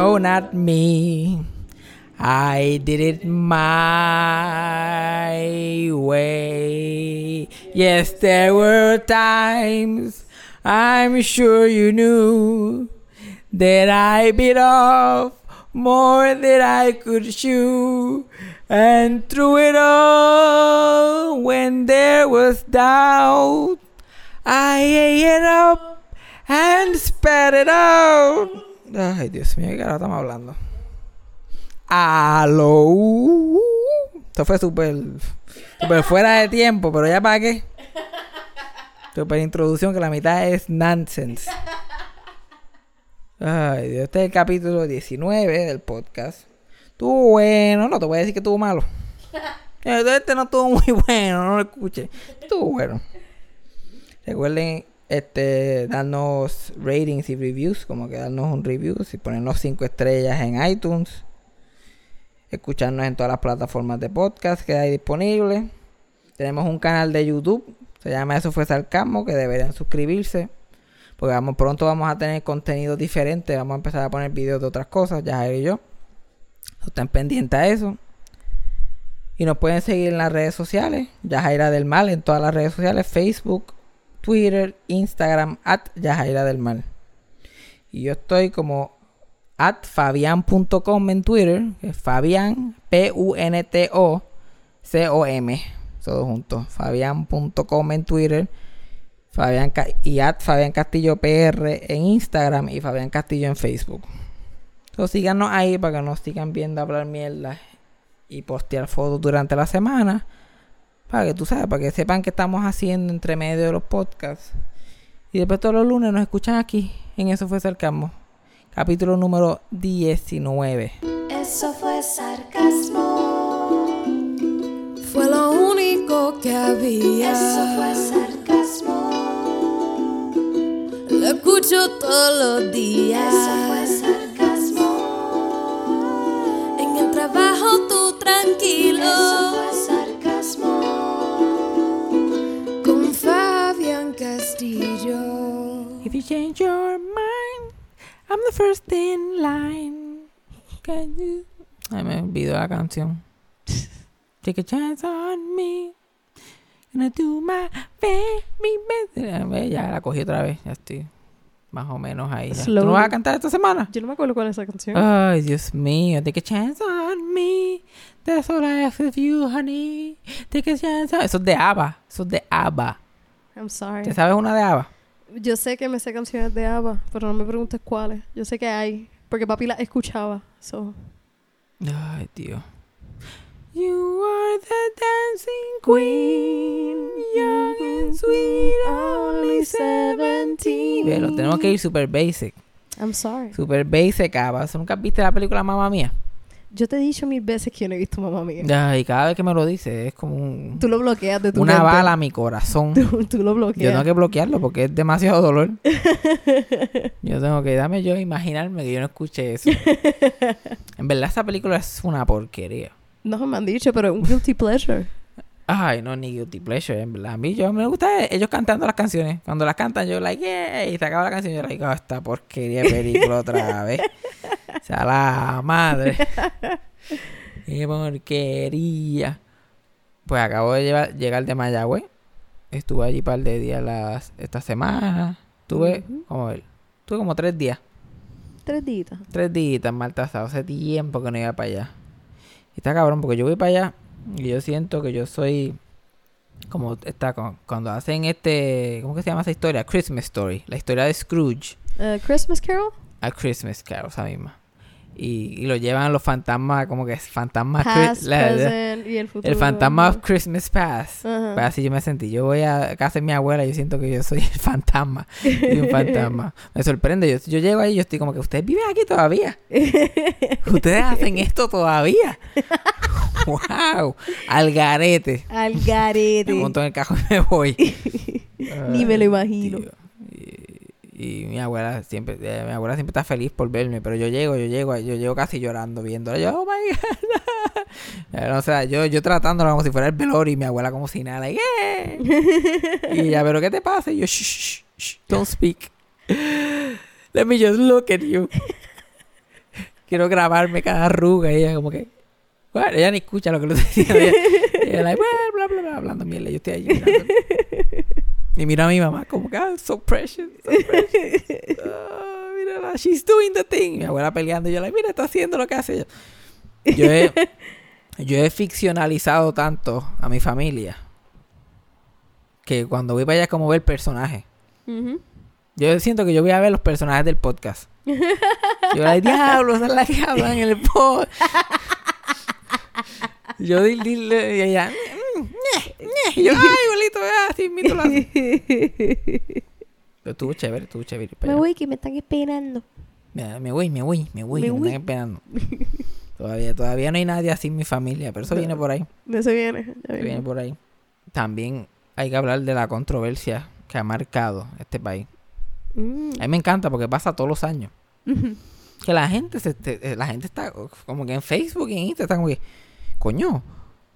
no, not me. I did it my way. Yes, there were times I'm sure you knew that I bit off more than I could chew. And through it all, when there was doubt, I ate it up and spat it out. Ay, Dios mío, ¿qué ahora estamos hablando? Aló. Esto fue súper súper fuera de tiempo, pero ya para qué. Super introducción que la mitad es nonsense. Ay, Dios, este es el capítulo 19 del podcast. Estuvo bueno, no te voy a decir que estuvo malo. Este no estuvo muy bueno, no lo escuché. Estuvo bueno. Recuerden este darnos ratings y reviews, como que darnos un review, y ponernos 5 estrellas en iTunes. Escucharnos en todas las plataformas de podcast que hay disponibles. Tenemos un canal de YouTube, se llama Eso fue Sarcasmo, que deberían suscribirse. Porque vamos, pronto vamos a tener contenido diferente. Vamos a empezar a poner videos de otras cosas, ya y yo. Están pendientes a eso. Y nos pueden seguir en las redes sociales. Yajaira del Mal en todas las redes sociales. Facebook, Twitter, Instagram, at Yajaira del Mal. Y yo estoy como at fabian.com en Twitter. Que es Fabián, P-U-N-T-O-C-O-M. Todo junto. Fabian.com en Twitter. Fabián y at Fabián Castillo PR en Instagram y Fabián Castillo en Facebook. Entonces síganos ahí para que nos sigan viendo hablar mierda y postear fotos durante la semana. Para que tú sabes, para que sepan qué estamos haciendo entre medio de los podcasts. Y después todos los lunes nos escuchan aquí en Eso fue Sarcasmo. Capítulo número 19. Eso fue sarcasmo. Fue lo único que había. Eso fue sarcasmo. Lo escucho todos los días. Eso fue sarcasmo. En el trabajo tú tranquilo. Eso fue sarcasmo. Change your mind, I'm the first in line. Can you... Ay, me olvidó la canción. Take a chance on me. Gonna do my very best. Eh, Ya la cogí otra vez. Ya estoy más o menos ahí. ¿Tú no vas a cantar esta semana? Yo no me acuerdo cuál es esa canción. Ay, Dios mío. Take a chance on me. That's all I ask of you, honey. Take a chance on... Eso es de ABBA. Eso es de ABBA. I'm sorry. ¿Te sabes una de ABBA? Yo sé que me sé canciones de ABBA, pero no me preguntes cuáles. Yo sé que hay, porque papi las escuchaba. So. Ay, tío. You are the dancing queen, young and sweet, only seventeen. Ve, lo tenemos que ir super basic. I'm sorry. Super basic, Ava. ¿Tú ¿Nunca viste la película Mamma Mía? Yo te he dicho mil veces que yo no he visto Mamá Mía. Ay, cada vez que me lo dices es como un- Tú lo bloqueas de tu una mente. bala a mi corazón. Tú, tú lo Yo bloqueas. tengo que bloquearlo porque es demasiado dolor. Yo tengo que, dame yo imaginarme que yo no escuché eso. En verdad, esa película es una porquería. No me han dicho, pero es un guilty pleasure. Ay, no, ni guilty pleasure, en verdad. A mí yo me gusta ellos cantando las canciones. Cuando las cantan, yo like, yeah, y se acaba la canción, yo like, oh, esta porquería de película otra vez. O sea, la madre. Qué porquería. Pues acabo de llevar- llegar de Mayagüez. Estuve allí un par de días las, esta semana. Tuve, Ujú. como ver, tuve como tres días. Tres días. Tres días Maltasado. Hace tiempo que no iba para allá. Y está cabrón porque yo voy para allá y yo siento que yo soy como está cuando hacen este, ¿cómo que se llama esa historia? Christmas Story, la historia de Scrooge, Uh, Christmas Carol? a Christmas Carol, esa misma. Y, y lo llevan los fantasmas, como que es fantasmas, Past, Chris- la- la- present y el futuro. el fantasma of Christmas Past. Pues así yo me sentí. Yo voy a casa de mi abuela y yo siento que yo soy el fantasma de un fantasma. Me sorprende. Yo, yo llego ahí y yo estoy como que ustedes viven aquí todavía. Ustedes hacen esto todavía. wow. Al garete. Al garete. Me monto en el cajón y me voy. Ni me lo imagino. tío. Y, mi abuela siempre, eh, mi abuela siempre está feliz por verme, pero yo llego, yo llego, yo llego casi llorando viéndola. Yo, oh my god. O sea, yo, yo tratándola como si fuera el velorio y mi abuela como si nada, like, "Eh". Y ella, pero ¿qué te pasa? Y yo, shh, shh, shh, don't speak. Let me just look at you. quiero grabarme cada arruga. Y ella como que... Bueno, ella ni escucha lo que le estoy diciendo. Ella, ella like, bla, bla, bla, bla, hablando mierda. Yo estoy ahí mirando. Y miro a mi mamá como que, ah, so precious, so precious. Ah, mírala, she's doing the thing. Mi abuela peleando. Y yo, like, mira, está haciendo lo que hace ella. Yo he, yo he ficcionalizado tanto a mi familia que cuando voy para allá es como ver personajes. Ujú. Yo siento que yo voy a ver los personajes del podcast. Yo, ay, diablo, esa es la que hablan en el podcast. Yo di, di- le- y ella, "Mm, ñe, ñe". Y yo, ay, bolito, vea, así, mito la. Pero estuvo chévere, estuvo chévere. Me voy que me están esperando. Me, me voy, me voy, me voy, Me me, voy. están esperando. Todavía, todavía no hay nadie así en mi familia, pero eso viene por ahí. De eso viene. ya Eso viene viene. por ahí. También hay que hablar de la controversia que ha marcado este país. Mm. A mí me encanta porque pasa todos los años. Que la gente se, te- eh, la gente está como que en Facebook y en Instagram está como que, coño,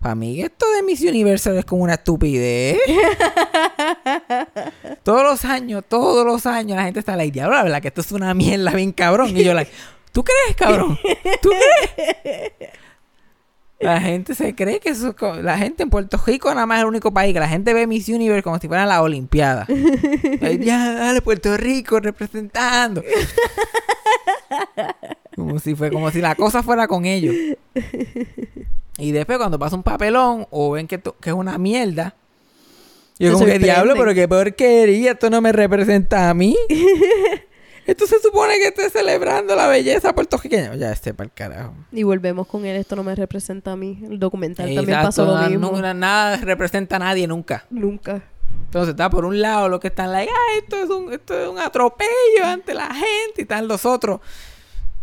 para mí esto de Miss Universal es como una estupidez. todos los años, todos los años la gente está like, diablo, la verdad que esto es una mierda bien cabrón. Y yo like, ¿tú crees, cabrón? ¿Tú crees? La gente se cree que eso, la gente en Puerto Rico nada más es el único país que la gente ve Miss Universe como si fuera la Olimpiada. Ya, dale, Puerto Rico representando. Como si fue, como si la cosa fuera con ellos. Y después cuando pasa un papelón o ven que, que es una mierda, yo como que diablo, pero qué porquería, esto no me representa a mí. esto se supone que esté celebrando la belleza puertorriqueña. Ya esté para el carajo. Y volvemos con él. Esto no me representa a mí. El documental también pasó lo mismo. nada representa a nadie nunca. Nunca. Entonces está por un lado los que están like, ah, esto es un, esto es un atropello ante la gente y están los otros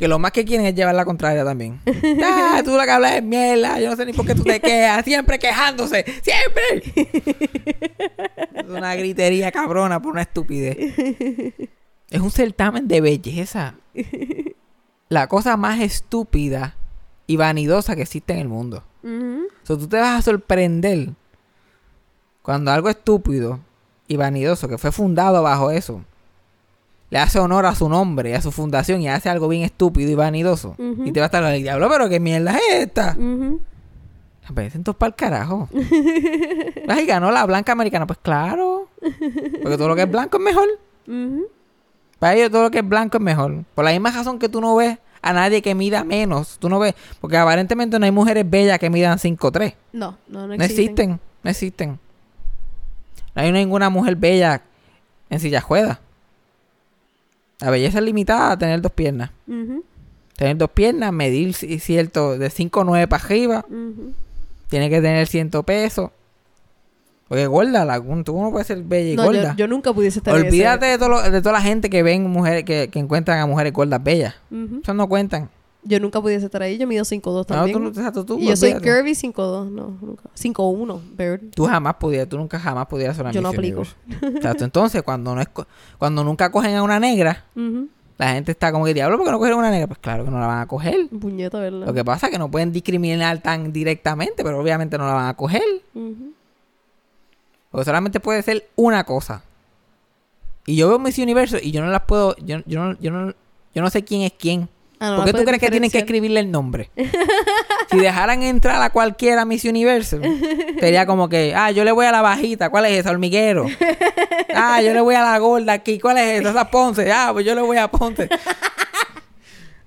que lo más que quieren es llevar la contraria también. ah, tú lo que hablas es mierda, yo no sé ni por qué tú te quejas, siempre quejándose, siempre. es una gritería cabrona por una estupidez. es un certamen de belleza. La cosa más estúpida y vanidosa que existe en el mundo. Ujú. O sea, tú te vas a sorprender cuando algo estúpido y vanidoso que fue fundado bajo eso le hace honor a su nombre y a su fundación y hace algo bien estúpido y vanidoso. Y te va a estar el diablo, pero qué mierda es esta. Ujú. Aparecen todos para el carajo. Ay, ganó la blanca americana. Pues claro. Porque todo lo que es blanco es mejor. Ujú. Para ellos todo lo que es blanco es mejor. Por la misma razón que tú no ves a nadie que mida menos. Tú no ves. Porque aparentemente no hay mujeres bellas que midan 5'3". No, no, no No existen. existen, no existen. No hay ninguna mujer bella en silla ruedas. La belleza es limitada a tener dos piernas. Ujú. Tener dos piernas, medir ci- cierto de 5'9 para arriba. Ujú. Tiene que tener ciento pesos. Porque gorda, la, tú no puedes ser bella y No, yo, gorda. yo nunca pudiese estar Olvídate de, todo lo- de toda la gente que ven mujeres, que, que encuentran a mujeres gordas bellas. Ujú. Eso no cuentan. Yo nunca pudiese estar ahí. Yo mido 5'2 No, también. tú, no- exacto, tú, y yo soy curvy 5'2. No, nunca. 5'1. Bird. Tú jamás pudieras, tú nunca jamás pudieras ser una Yo no aplico. Entonces, cuando no es cuando nunca cogen a una negra, la gente está como que diablo, ¿por qué no cogen a una negra? Pues claro que no la van a coger. Puñeta, ¿verdad? Lo que pasa es que no pueden discriminar tan directamente, pero obviamente no la van a coger. Ujú. Porque solamente puede ser una cosa. Y yo veo Miss Universo y yo no las puedo, yo, yo, no, yo, no, yo no sé quién es quién. Ah, no ¿Por qué tú crees que tienen que escribirle el nombre? si dejaran entrar a cualquiera Miss Universo, sería como que, ah, yo le voy a la bajita, ¿cuál es esa? Hormiguero. Ah, yo le voy a la gorda aquí, ¿cuál es esa? Esa Ponce. Ah, pues yo le voy a Ponce.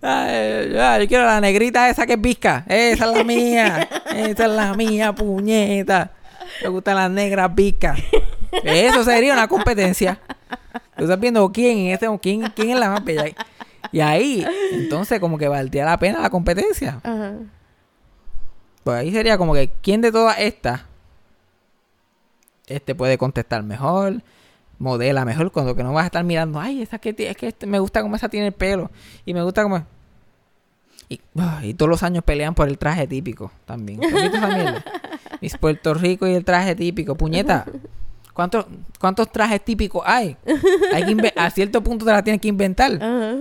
Ah, eh, ah, yo quiero la negrita esa que es visca. Esa es la mía. Esa es la mía, puñeta. Me gustan las negras viscas. Eso sería una competencia. Tú estás viendo quién es ese, quién, quién es la más bella. Y ahí, entonces, como que valdría la pena la competencia. Ajá. Pues ahí sería como que, ¿quién de todas estas este puede contestar mejor? Modela mejor, cuando que no vas a estar mirando, ay, esa que es que este- me gusta como esa tiene el pelo. Y me gusta como. Y, ah, y todos los años pelean por el traje típico también. Mis Puerto Rico y el traje típico. Puñeta. ¿Cuántos, ¿Cuántos trajes típicos hay? hay que a cierto punto te la tienes que inventar. Ajá.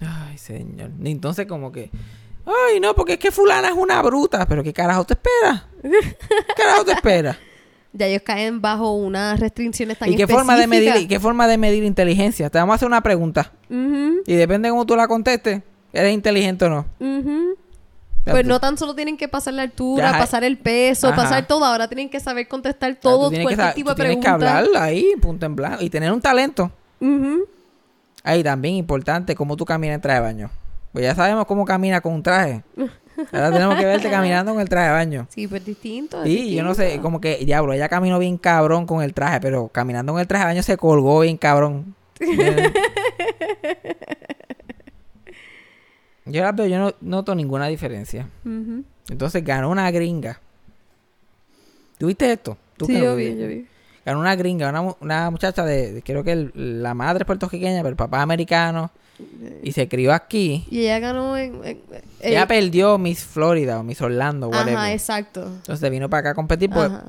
Ay, señor. Y entonces como que... Ay, no, porque es que fulana es una bruta. Pero ¿qué carajo te espera? ¿Qué carajo te espera? Ya ellos caen bajo unas restricciones tan ¿Y qué forma de medir, qué forma de medir inteligencia? Te vamos a hacer una pregunta. Y depende de cómo tú la contestes, ¿Eres inteligente o no? Pues no tan solo tienen que pasar la altura, Ya, pasar el peso, ajá. pasar todo, ahora tienen que saber contestar o sea, todo, que cualquier tipo tú de tienes que pregunta. hablar ahí, punto en blanco. Y tener un talento. Ujú. Ahí también importante cómo tú caminas en traje de baño. Pues ya sabemos cómo camina con un traje. Ahora tenemos que verte caminando con el traje de baño. Sí, pues distinto. Sí, yo no sé, como que, diablo, ella caminó bien cabrón con el traje, pero caminando con el traje de baño se colgó bien cabrón. Yo la veo, yo no noto ninguna diferencia. Entonces ganó una gringa. ¿Tuviste esto? ¿Tú Sí, yo vi, yo vi. Ganó una gringa, una, una muchacha de, de- creo que el- la madre es puertorriqueña, pero el papá es americano. Y se crió aquí. Y ella ganó en... en- Ella perdió Miss Florida o Miss Orlando, whatever. Ajá, exacto. Entonces vino para acá a competir. Pues, Ajá.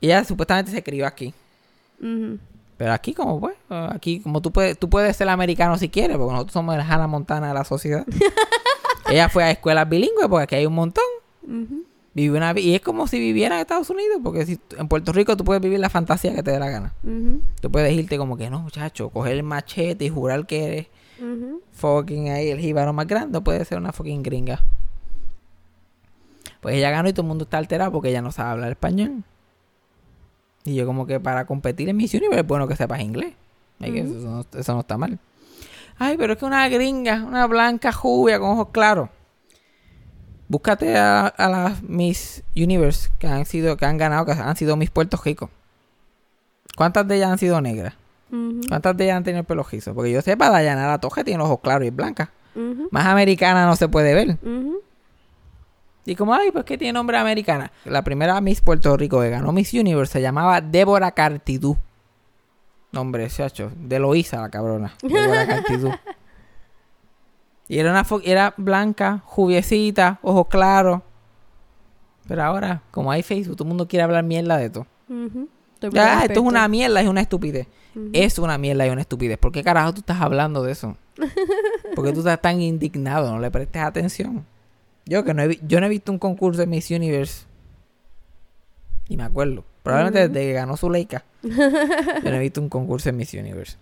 ella supuestamente se crió aquí. Pero aquí como pues, aquí como tú puedes, tú puedes ser americano si quieres, porque nosotros somos el Hannah Montana de la sociedad. ella fue a escuelas bilingües, porque aquí hay un montón. Ujú. Vive una y es como si viviera en Estados Unidos, porque si en Puerto Rico tú puedes vivir la fantasía que te dé la gana. Ujú. Tú puedes irte como que no, muchacho, coger el machete y jurar que eres fucking ahí el jíbaro más grande, puede ser una fucking gringa. Pues ella ganó y todo el mundo está alterado porque ella no sabe hablar español. Y yo como que para competir en Miss Universe es bueno que sepas inglés. Eso, no, eso no está mal. Ay, pero es que una gringa, una blanca jubia con ojos claros. Búscate a, a las Miss Universe que han sido, que han ganado, que han sido Miss Puerto Rico. ¿Cuántas de ellas han sido negras? ¿Cuántas de ellas han tenido el pelo rizo? Porque yo sepa, Dayana La Toja tiene los ojos claros y es blanca. Ujú. Más americana no se puede ver. Y como, ay, pues que tiene nombre americana. La primera Miss Puerto Rico que ganó Miss Universe se llamaba Débora Cartidú. Nombre, chacho. De Loíza, la cabrona. Débora Cartidú. Y era una era blanca, jubiecita, ojos claros. Pero ahora, como hay Facebook, todo el mundo quiere hablar mierda de. Todo Ya, esto es una mierda, es una estupidez. Es una mierda y una estupidez. ¿Por qué carajo tú estás hablando de eso? ¿Por qué tú estás tan indignado? No le prestes atención. Yo que no he, yo no he visto un concurso de Miss Universe. Y me acuerdo. Probablemente desde que ganó Zuleika. yo no he visto un concurso de Miss Universe.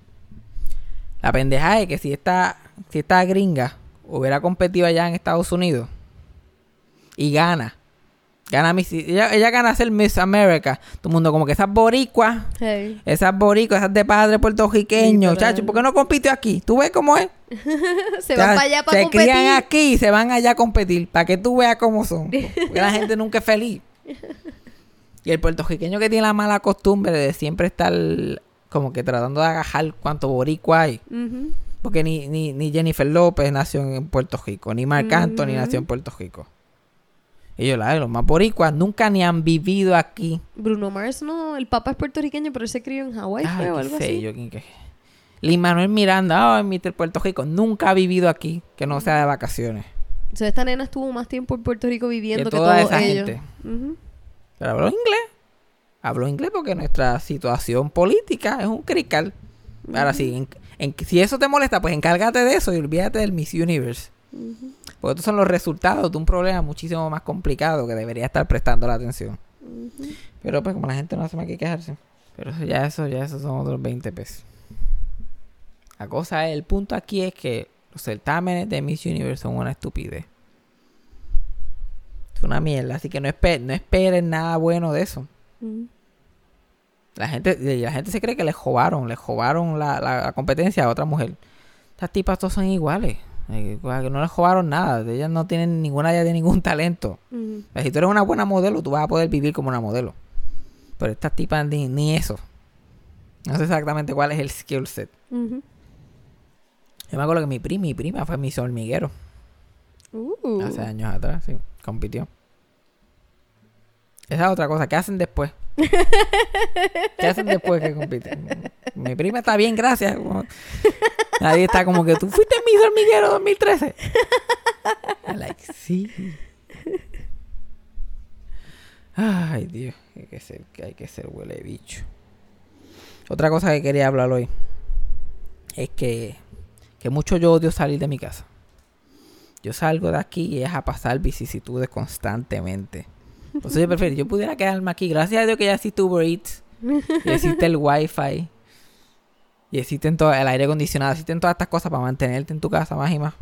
La pendeja es que si esta, si esta gringa hubiera competido allá en Estados Unidos y gana, gana Miss, ella, ella gana ser Miss America, todo el mundo como que esas boricuas Hey. esas boricuas, esas de padre puertorriqueño, chacho, ¿por qué no compite aquí? ¿Tú ves cómo es? Se O sea, van para allá para se competir. crían aquí y se van allá a competir, para que tú veas cómo son. Porque la gente nunca es feliz. Y el puertorriqueño que tiene la mala costumbre de siempre estar como que tratando de agajar cuánto boricua hay. Porque ni, ni, ni Jennifer López nació en Puerto Rico, ni Marc Anthony nació en Puerto Rico. Ellos, la, los más boricuas, nunca ni han vivido aquí. Bruno Mars no, el papá es puertorriqueño, pero él se crió en Hawái o algo sé así. yo, que- Lin Manuel Miranda, ay, Mr. Puerto Rico, nunca ha vivido aquí, que no sea de vacaciones. O sea, esta nena estuvo más tiempo en Puerto Rico viviendo que, toda todos esa ellos. gente. Ujú. Pero habló inglés. Habló inglés porque nuestra situación política es un crical. Ahora sí, en- en- si eso te molesta, pues encárgate de eso y olvídate del Miss Universe. Porque estos son los resultados de un problema muchísimo más complicado que debería estar prestando la atención. Pero pues como la gente no hace más que quejarse. Pero eso ya eso, ya eso son otros 20 pesos. La cosa es, el punto aquí es que los certámenes de Miss Universe son una estupidez. Es una mierda, así que no, espe- no esperen nada bueno de eso. Ujú. La gente, y la gente se cree que les jobaron, les jobaron la, la- la competencia a otra mujer. Estas tipas todas son iguales. Eh, que no les jobaron nada. Ellas no tienen ninguna idea de ningún talento. Si tú eres una buena modelo, tú vas a poder vivir como una modelo. Pero estas tipas ni, ni eso. No sé exactamente cuál es el skill set. Yo me acuerdo que mi prima, mi prima fue Miss Hormiguero. Uh. Hace años atrás, sí. Compitió. Esa es otra cosa. ¿Qué hacen después? ¿Qué hacen después que compiten? Mi prima está bien, gracias. Nadie está como que tú fuiste Miss Hormiguero 2013. I'm like, sí. Ay, Dios. Hay que ser, hay que ser huele bicho. Otra cosa que quería hablar hoy es que, que mucho yo odio salir de mi casa. Yo salgo de aquí y es a pasar vicisitudes constantemente. Por eso yo prefiero, yo pudiera quedarme aquí. Gracias a Dios que ya existe Uber Eats. Y existe el Wi-Fi. Y existen todo el aire acondicionado, existen todas estas cosas para mantenerte en tu casa más y más.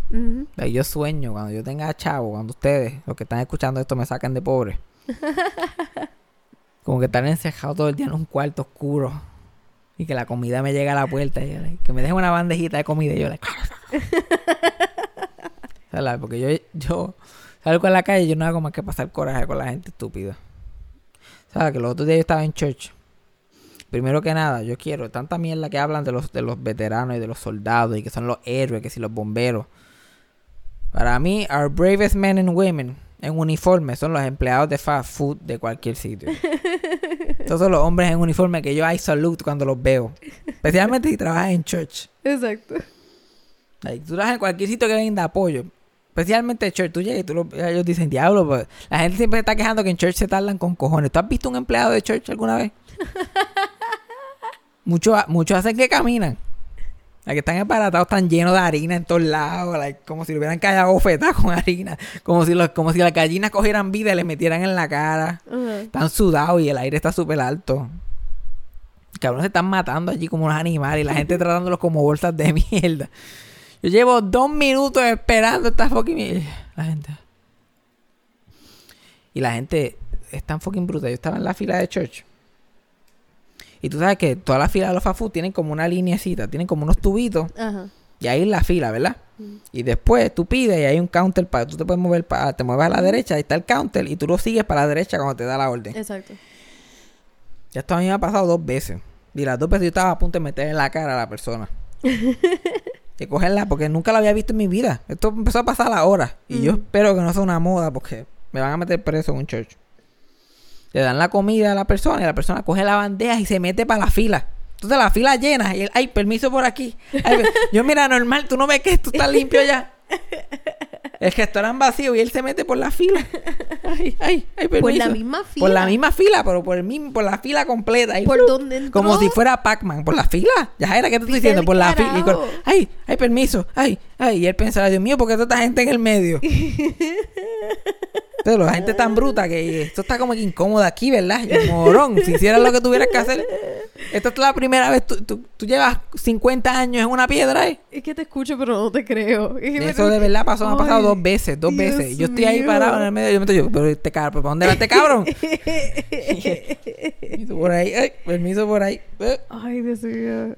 Like, yo sueño cuando yo tenga chavo, cuando ustedes, los que están escuchando esto, me saquen de pobre. Como que estar encerrado todo el día en un cuarto oscuro. Y que la comida me llegue a la puerta. Y yo, like, que me dejen una bandejita de comida. Y yo, like, ¿Sabes? Porque yo, yo salgo a la calle y yo no hago más que pasar coraje con la gente estúpida. ¿Sabes? Que los otros días yo estaba en church. Primero que nada, yo quiero tanta mierda que hablan de los, de los veteranos y de los soldados y que son los héroes, que si los bomberos. Para mí, our bravest men and women en uniforme son los empleados de fast food de cualquier sitio. Todos los hombres en uniforme que yo hay salute cuando los veo. Especialmente si trabajas en church. Exacto. Like, tú trabajas en cualquier sitio que venga de apoyo. Especialmente church. Tú llegas y tú lo- ellos dicen, diablo, pues, la gente siempre está quejando que en church se tardan con cojones. ¿Tú has visto un empleado de church alguna vez? muchos, muchos hacen que caminan. Like, que están embaratados, están llenos de harina en todos lados. like, como si le hubieran callado bofetas con harina. Como si, los, como si las gallinas cogieran vida y le metieran en la cara. Ajá. Están sudados y el aire está súper alto. Cabrones se están matando allí como unos animales y la gente tratándolos como bolsas de mierda. Yo llevo dos minutos esperando esta fucking. La gente. Y la gente es tan fucking bruta. Yo estaba en la fila de church. Y tú sabes que todas las filas de los fast food tienen como una lineecita, tienen como unos tubitos. Ajá. Y ahí en la fila, ¿verdad? Y después tú pides y hay un counter para tú te puedes mover para te mueves a la derecha, ahí está el counter y tú lo sigues para la derecha cuando te da la orden. Exacto. Ya esto a mí me ha pasado dos veces. Y las dos veces yo estaba a punto de meter en la cara a la persona. de cogerla porque nunca la había visto en mi vida. Esto empezó a pasar ahora. Y yo espero que no sea una moda porque me van a meter preso en un church. Le dan la comida a la persona y la persona coge la bandeja y se mete para la fila. Entonces la fila llena y él, ay, permiso por aquí. Ay, yo, mira, normal, tú no ves que esto está limpio ya. El restaurante vacío y él se mete por la fila. Ay, ay, ay, permiso. Por la misma fila. Por la misma fila, pero por el mismo, por la fila completa. Y Por ¡flu! donde entró. Como si fuera Pac-Man, por la fila. Ya era que te estoy diciendo, por la fila. Con- ay, ay, permiso, ay, ay. Y él pensaba, Dios mío, ¿por qué toda esta gente en el medio? Entonces, la gente es tan bruta que esto está como que incómodo aquí, ¿verdad? Yo, morón, si hicieras lo que tuvieras que hacer. Esta es la primera vez, tú, tú, tú llevas 50 años en una piedra, ¿eh? Es que te escucho, pero no te creo. Es que me Eso de verdad pasó, me ha pasado dos veces, dos Dios veces. Yo estoy ahí mío. parado en el medio, yo me estoy yo, pero este cabrón, ¿para dónde va este cabrón? Permiso por ahí, ay, permiso por ahí. Ay, Dios mío.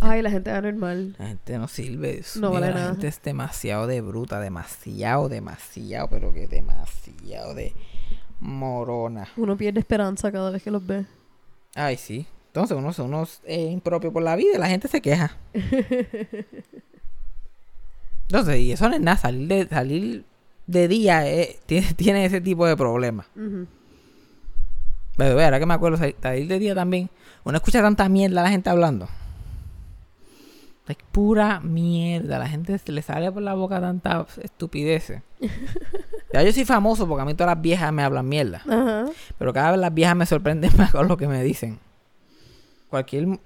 Ay, la gente anormal. La gente no sirve. No vale la nada. gente es demasiado de bruta, demasiado, demasiado, pero que demasiado de morona. Uno pierde esperanza cada vez que los ve. Ay, sí. Entonces uno, uno es eh, impropio por la vida y la gente se queja. Entonces, y eso no es nada, salir de, salir de día eh, tiene, tiene ese tipo de problemas. Ujú. Pero ahora que me acuerdo, salir, salir de día también, uno escucha tanta mierda a la gente hablando. Es pura mierda, la gente se le sale por la boca tanta estupidez. Ya yo soy famoso porque a mí todas las viejas me hablan mierda. Pero cada vez las viejas me sorprenden más con lo que me dicen. Cualquier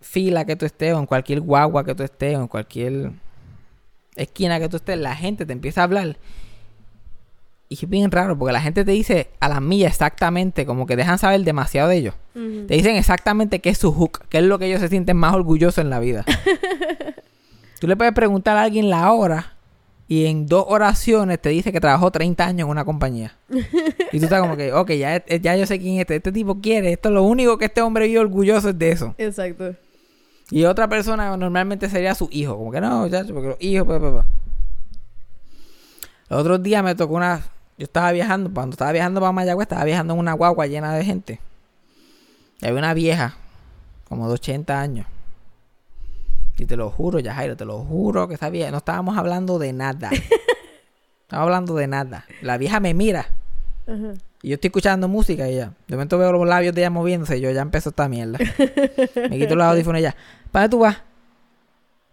fila que tú estés, o en cualquier guagua que tú estés, o en cualquier esquina que tú estés, la gente te empieza a hablar. Y es bien raro, porque la gente te dice a las millas exactamente, como que dejan saber demasiado de ellos. Te dicen exactamente qué es su hook, qué es lo que ellos se sienten más orgullosos en la vida. tú le puedes preguntar a alguien la hora y en dos oraciones te dice que trabajó 30 años en una compañía. y tú estás como que, ok, ya, ya yo sé quién es este. Este tipo quiere, esto es lo único que este hombre vive orgulloso es de eso. Exacto. Y otra persona normalmente sería su hijo. Como que no, muchacho, porque los hijos, pues. Los otros días me tocó una... Yo estaba viajando, cuando estaba viajando para Mayagüez, estaba viajando en una guagua llena de gente. Y había una vieja, como de 80 años. Y te lo juro, ya Jairo, te lo juro que esa vieja... No estábamos hablando de nada. Estábamos hablando de nada. La vieja me mira. Y yo estoy escuchando música y ya. De momento veo los labios de ella moviéndose y yo ya empezó esta mierda. Me quito los audífonos y ya. ¿Para dónde tú vas?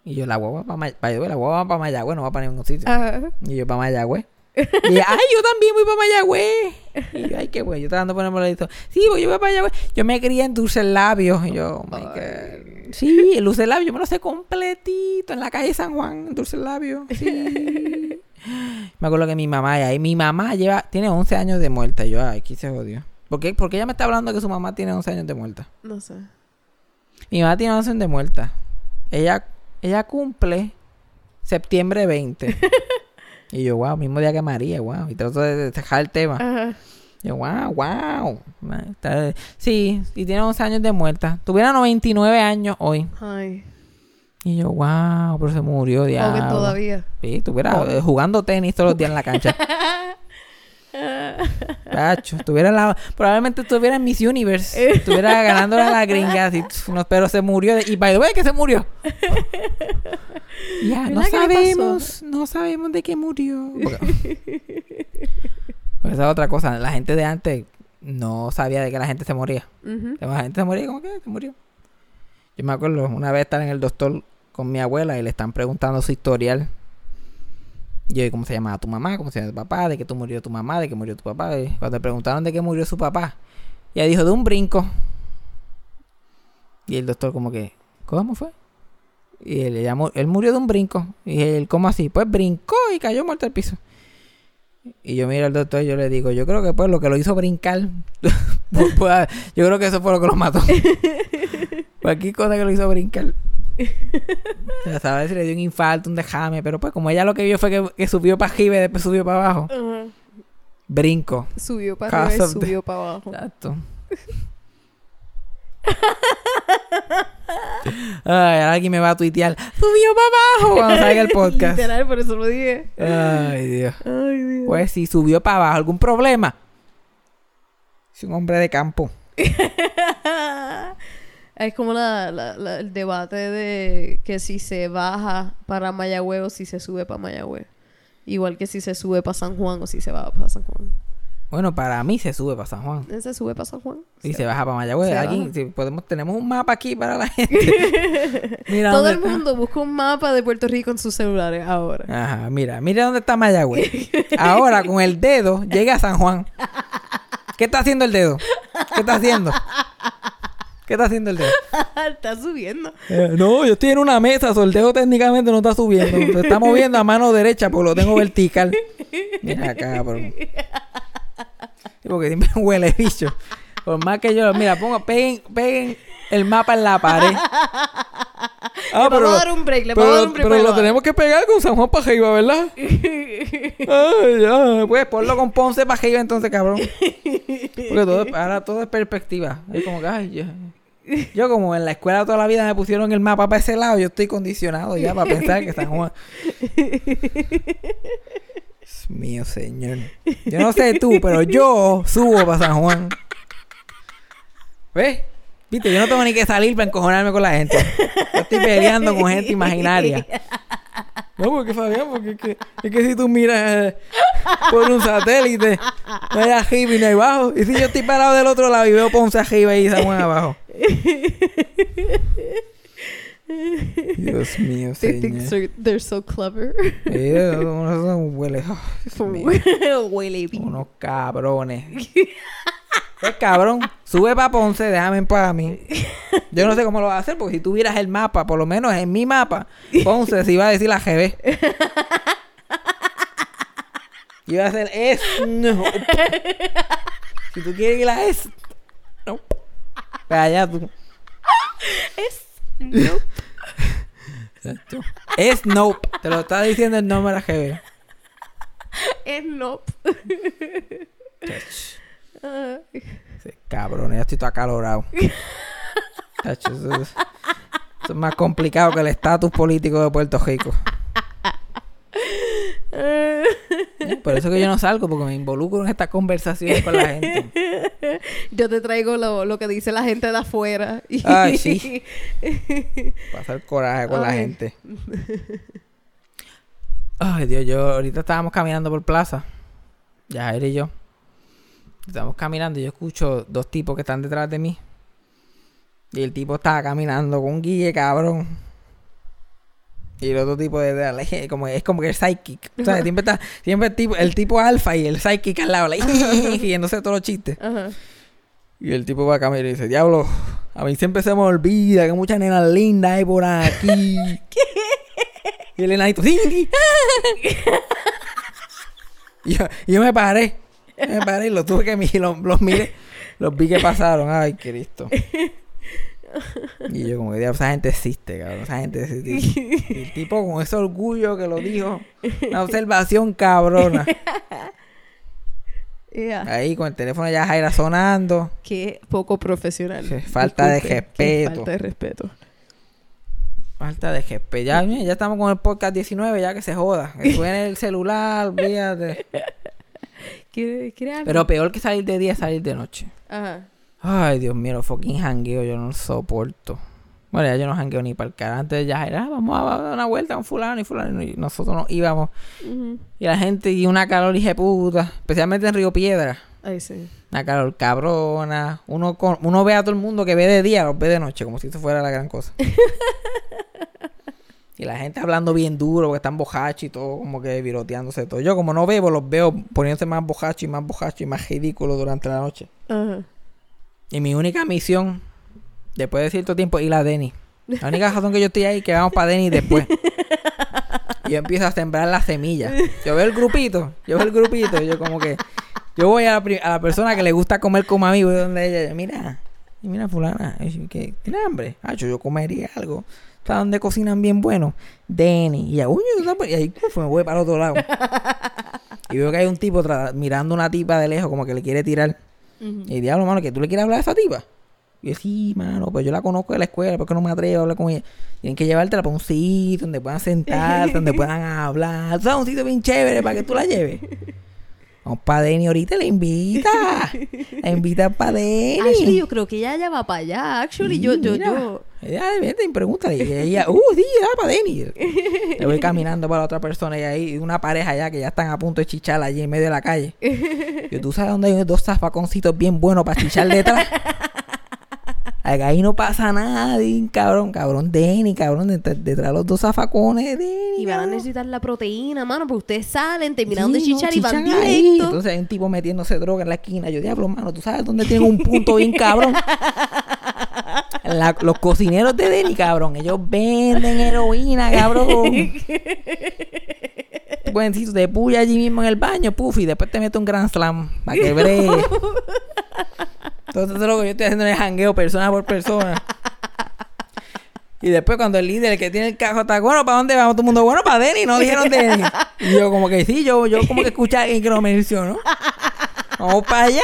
Y yo, la guagua para Mayagüez. La guagua va para Mayagüez, no va para ningún sitio. Ajá. Y yo, para Mayagüez. Y ella, ay, yo también voy para Mayagüez. Y yo, ay, qué güey. Yo tratando de ponerme el ladito. Sí, voy yo voy para Mayagüez. Yo me crié en Dulce Labios. Y yo, oh my God. Sí, el Dulce Labios. Yo me lo sé completito. En la calle San Juan, en Dulce Labios. Sí. Me acuerdo que mi mamá, y ahí mi mamá lleva, tiene 11 años de muerta. Y yo, ay, aquí se jodió. ¿Por qué? Ella me está hablando que su mamá tiene 11 años de muerta. No sé. Mi mamá tiene noción de muerta. Ella, ella cumple septiembre 20. y yo, wow, mismo día que María, wow. Y trato de dejar el tema. Ajá. Yo, wow, wow. Sí, y tiene 11 años de muerta. Tuviera 99 años hoy. Ay. Y yo, wow, pero se murió, diablo. Todavía. Sí, estuviera eh, jugando tenis todos los días en la cancha. Tacho, estuviera en la, probablemente estuviera en Miss Universe. Estuviera ganando a las gringas. y, pf, no, pero se murió. de- y by the way, que se murió. ya, no ¿Verdad que le sabemos. No sabemos de qué murió. Esa es otra cosa. La gente de antes no sabía de que la gente se moría. Ujú. La gente se moría como que se murió. Yo me acuerdo una vez estar en el doctor con mi abuela y le están preguntando su historial. Yo, ¿cómo se llamaba tu mamá? ¿Cómo se llama tu papá? ¿De qué tú murió tu mamá? ¿De qué murió tu papá? Y cuando le preguntaron de qué murió su papá, ella dijo de un brinco. Y el doctor como que, ¿cómo fue? Y él, ella él murió de un brinco. Y él, ¿cómo así? Pues brincó y cayó muerto al piso. Y yo miro al doctor y yo le digo, yo creo que pues lo que lo hizo brincar, pues, yo creo que eso fue lo que lo mató. Cualquier cosa que lo hizo brincar. O sea, sabe si le dio un infarto, un dejame, pero pues como ella lo que vio fue que, que subió para arriba y después subió para abajo. Brinco. Subió para arriba y the- subió para abajo. Exacto. Ay, ahora alguien me va a tuitear. Subió para abajo cuando salga el podcast. Literal, por eso lo dije. Ay, Dios. Ay, Dios. Pues si subió para abajo, ¿algún problema? Es un hombre de campo. Es como la, la- la- el debate de que si se baja para Mayagüez o si se sube para Mayagüez. Igual que si se sube para San Juan o si se baja para San Juan. Bueno, para mí se sube para San Juan. ¿Se sube para San Juan? Y se baja para Mayagüez. Aquí, si podemos, tenemos un mapa aquí para la gente. Mira Todo el está. mundo busca un mapa de Puerto Rico en sus celulares ahora. Ajá, mira, mira dónde está Mayagüez. Ahora con el dedo llega a San Juan. ¿Qué está haciendo el dedo? ¿Qué está haciendo? ¿Qué está haciendo el dedo? Está subiendo. Eh, no, yo estoy en una mesa, so el dedo técnicamente no está subiendo. Se está moviendo a mano derecha porque lo tengo vertical. Mira, cabrón. Sí, porque siempre huele bicho. Por más que yo, mira, pongo, peguen, peguen el mapa en la pared. Ah, le vamos a dar un break, le pero, vamos a dar un break. pero para lo tenemos que pegar con San Juan Pajiva, ¿verdad? Ay, ya. Pues ponlo con Ponce Pajiva entonces, cabrón. Porque todo, ahora todo es perspectiva. Es como que, ay, yo, yo como en la escuela toda la vida me pusieron el mapa para ese lado, yo estoy condicionado ya para pensar que San Juan... Dios mío, señor. Yo no sé tú, pero yo subo para San Juan. ¿Ves? Viste, yo no tengo ni que salir para encojonarme con la gente. Yo estoy peleando con gente imaginaria. No, porque Fabián, porque es que, es que si tú miras eh, por un satélite, no hay arriba y no hay abajo. Y si yo estoy parado del otro lado y veo Ponce arriba y San Juan abajo. Dios mío, They think so- they're so clever. Eh, unos son huele-. Huele. Unos cabrones. Pues cabrón, sube para Ponce, déjame en paz a mí. Yo no sé cómo lo va a hacer, porque si tú vieras el mapa, por lo menos en mi mapa, Ponce se iba a decir la GB. Iba a ser es no. Si tú quieres ir a es no. Pues allá tú. Es. No. Es nope. Te lo está diciendo el nombre de la GB. Es no. Sí, cabrón, ya estoy todo acalorado. Tacho, eso, es- eso es más complicado que el estatus político de Puerto Rico. Por eso que yo no salgo, porque me involucro en estas conversaciones con la gente. Yo te traigo lo, lo que dice la gente de afuera. Y- Ay, sí. Pasar coraje con la gente. Ay, Dios, yo ahorita estábamos caminando por plaza. Jair y yo. Estamos caminando y yo escucho dos tipos que están detrás de mí. Y el tipo estaba caminando con un guille, cabrón. Y el otro tipo de, de- como es como que el psychic. O sea, siempre está, siempre el tipo, el tipo alfa y el psychic al lado, riéndose de todos los chistes. Ajá. Y el tipo va a caminar y dice, diablo, a mí siempre se me olvida que muchas nenas lindas hay por aquí. y el enanito, sí. y, yo, y yo me paré. Me paré y los tuve que mirar, los, los miré. Los vi que pasaron. Ay, Cristo. Y yo como que, "Diablo, esa gente existe, cabrón. Esa gente existe. Y el tipo con ese orgullo que lo dijo. Una observación cabrona. Yeah. Ahí con el teléfono ya Jaira sonando. Qué poco profesional. Falta de Disculpe, respeto. Falta de respeto. Falta de respeto. Ya, ya estamos con el podcast 19, ya que se joda. Que suene el celular, olvídate. Pero peor que salir de día es salir de noche. Ajá. Ay, Dios mío, los fucking jangueo yo no lo soporto. Bueno, ya yo no jangueo ni para el cara. Antes ya era, "Ah, vamos a dar una vuelta con fulano y fulano. Y nosotros nos íbamos. Y la gente, y una calor hija de puta. Especialmente en Río Piedra. Ay, sí. Una calor cabrona. Uno, con, uno ve a todo el mundo que ve de día, los ve de noche, como si esto fuera la gran cosa. y la gente hablando bien duro, porque están bojachos y todo, como que viroteándose todo. Yo, como no bebo, los veo poniéndose más bojachos y más bojachos y más ridículos durante la noche. Y mi única misión, después de cierto tiempo, es ir a Denny. La única razón que yo estoy ahí es que vamos para Denny después. Y yo empiezo a sembrar la semilla. Yo veo el grupito, yo veo el grupito, yo como que... Yo voy a la, a la persona que le gusta comer como a mí, voy donde ella, mira, y mira fulana, y que tiene hambre. Ah, yo, yo comería algo. ¿Sabes dónde cocinan bien bueno? Denny. Y ya, y ahí uf, me voy para el otro lado. Y veo que hay un tipo mirando una tipa de lejos como que le quiere tirar. Y diablo, mano, que tú le quieres hablar a esa tipa. Y yo, sí, mano, pues yo la conozco de la escuela, porque no me atrevo a hablar con ella. Tienen que llevártela para un sitio donde puedan sentarse, donde puedan hablar. Tú sabes, un sitio bien chévere para que tú la lleves. Vamos para Denny ahorita, la invita. La invita para Denny. Ashley, yo creo que ella ya va para allá. Actually, yo, yo, Mira. yo. Ella, vete y pregúntale. Y ella, uh, sí, va para Denny. Le voy caminando para otra persona y ahí una pareja ya que ya están a punto de chichar allí en medio de la calle. Y tú sabes dónde hay dos zafaconcitos bien buenos para chichar detrás. Ahí no pasa nada, din, cabrón, cabrón, Denny, cabrón, detrás, de los dos zafacones de Denny. Y van a necesitar la proteína, mano, porque ustedes salen, terminaron de no, chichar y van chichan ahí. directo. Entonces hay un tipo metiéndose droga en la esquina. Yo, diablo, mano, tú sabes dónde tienen un punto bien cabrón. La- los cocineros de Denny, cabrón, ellos venden heroína, cabrón. Buen sitio de puya allí mismo en el baño, puf, y después te metes un gran slam para que. Entonces, eso es lo que yo estoy haciendo en el jangueo, persona por persona. Y después cuando el líder, el que tiene el cajo, está, bueno, ¿para dónde vamos? Todo el mundo, bueno, para Denny, no dijeron Denny. Y yo como que sí, yo, yo como que escuché a alguien que lo mencionó. Vamos para allá.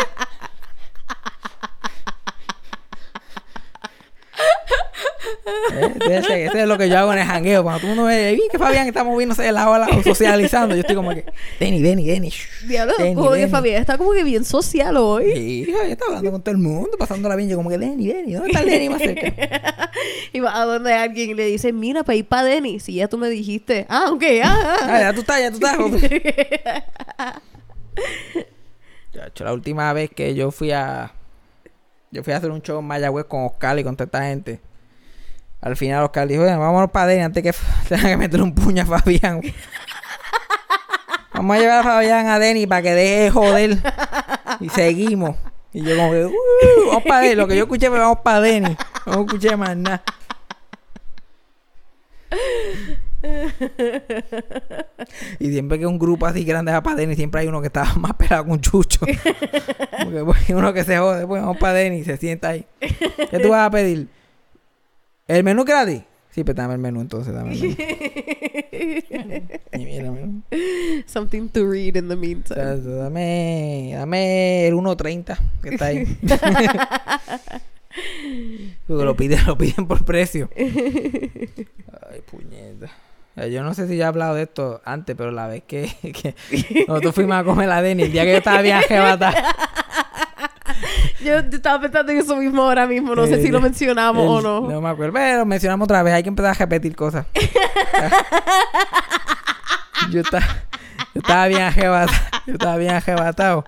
Eh, ese, ese es lo que yo hago en el jangueo. Cuando todo el mundo ve, "Vi que Fabián está moviéndose de lado a lado, socializando. Yo estoy como que, Denny, Denny, Denny. Diablo, Denny, como que Denny". Fabián está como que bien social hoy. Sí, ella está hablando con todo el mundo, pasándola bien. Yo como que, Denny, Denny, ¿dónde está el Denny más cerca? Y va a donde alguien le dice, mira, para ir para Denny. Si ya tú me dijiste. Ah, ok, ah, ah. Ah, ya tú estás, ya tú estás. Chacho, la última vez que yo fui a. Yo fui a hacer un show en Mayagüez con Oscar y con toda esta gente. Al final Oscar dijo, bueno, vámonos para Denny antes que tenga que meter un puño a Fabián. Vamos a llevar a Fabián a Denny para que deje de joder. Y seguimos. Y yo como que, "Uh, vamos para Denny. Lo que yo escuché fue vamos para Denny. No escuché más nada. Y siempre que un grupo así grande va para Denny, siempre hay uno que está más pelado un chucho. Porque pues, uno que se jode, pues vamos para Denny y se sienta ahí. ¿Qué tú vas a pedir? ¿El menú gratis? Sí, pero dame el menú entonces, dame el menú. Something to read in the O meantime. sea, dame, dame el 1.30 que está ahí. Lo piden, lo piden por precio. Ay, puñeta. Yo no sé si ya he hablado de esto antes, pero la vez que, que nosotros fuimos a comer la Denny, el día que yo estaba bien arrebatado. Yo yo estaba pensando en eso mismo ahora mismo. No sé Eh, si lo mencionamos o no. No me acuerdo. Pero mencionamos otra vez. Hay que empezar a repetir cosas. yo, estaba, yo estaba bien arrebatado. Yo estaba bien arrebatado.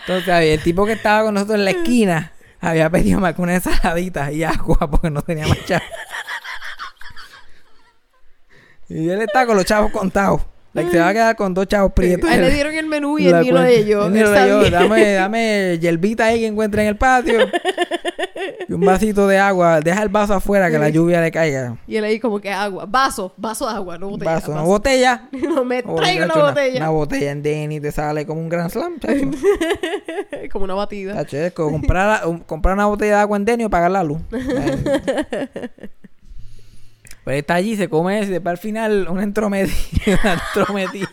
Entonces, el tipo que estaba con nosotros en la esquina había pedido más que una ensaladita y agua porque no tenía más. Y él está con los chavos contados. Like, se va a quedar con dos chavos prietos. A él le dieron el menú y. Él ni lo Está leyó. bien. Dame, dame hierbita ahí que encuentre en el patio. Y un vasito de agua. Deja el vaso afuera que la lluvia le caiga. Y él ahí como que agua. Vaso, vaso de agua, no botella. Vaso, no vaso. botella. No me traigo chacho, una botella. Una botella en Denny te sale como un Grand Slam, chacho. como una batida. Chacho, es como comprar, comprar una botella de agua en Denny o pagar la luz. Pues está allí, se come y después al final una entrometida. Una entrometida.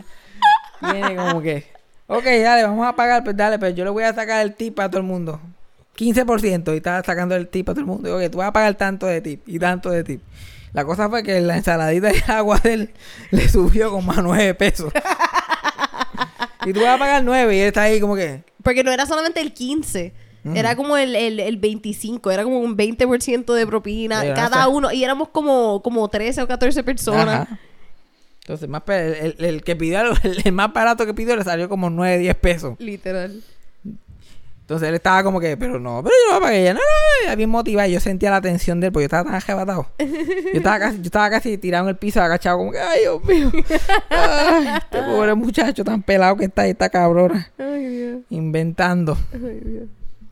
Viene como que, ok, dale, vamos a pagar, pues dale, pero yo le voy a sacar el tip a todo el mundo. 15% y estaba sacando el tip a todo el mundo. Y, ok, tú vas a pagar tanto de tip y tanto de tip. La cosa fue que la ensaladita de agua de él le subió como a 9 pesos. y tú vas a pagar 9 y él está ahí como que, Porque no era solamente el 15. Era como el, el, el 25, era como un 20% de propina cada uno. Y éramos como, como 13 o 14 personas. Ajá. Entonces, más el, el- que pidió el, más barato que pidió le salió como 9, 10 pesos. Literal. Entonces él estaba como que, pero no, pero yo no pagué ya. No, no, no, bien motivado. Yo sentía la tensión de él porque yo estaba tan arrebatado. Yo estaba casi, yo estaba casi tirado en el piso, agachado, como que, ay, Dios mío. Ay, este pobre muchacho tan pelado que está ahí, esta cabrona, Ay, Dios. inventando. Ay, Dios.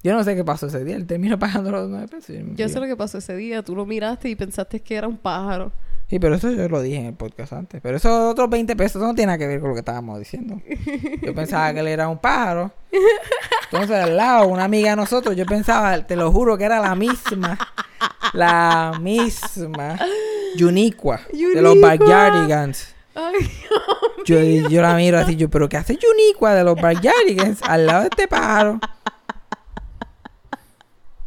Yo no sé qué pasó ese día. Él terminó pagando los 9 pesos. Yo sé lo que pasó ese día. Tú lo miraste y pensaste que era un pájaro. Sí, pero eso yo lo dije en el podcast antes. Pero esos otros 20 pesos eso no tiene nada que ver con lo que estábamos diciendo. Yo pensaba que él era un pájaro. Entonces, al lado, una amiga de nosotros, yo pensaba, te lo juro, que era la misma. La misma. Yunicua. De los. Backyardigans. Ay, Yo, yo la miro así, yo, pero ¿qué hace Yunicua de los Backyardigans al lado de este pájaro?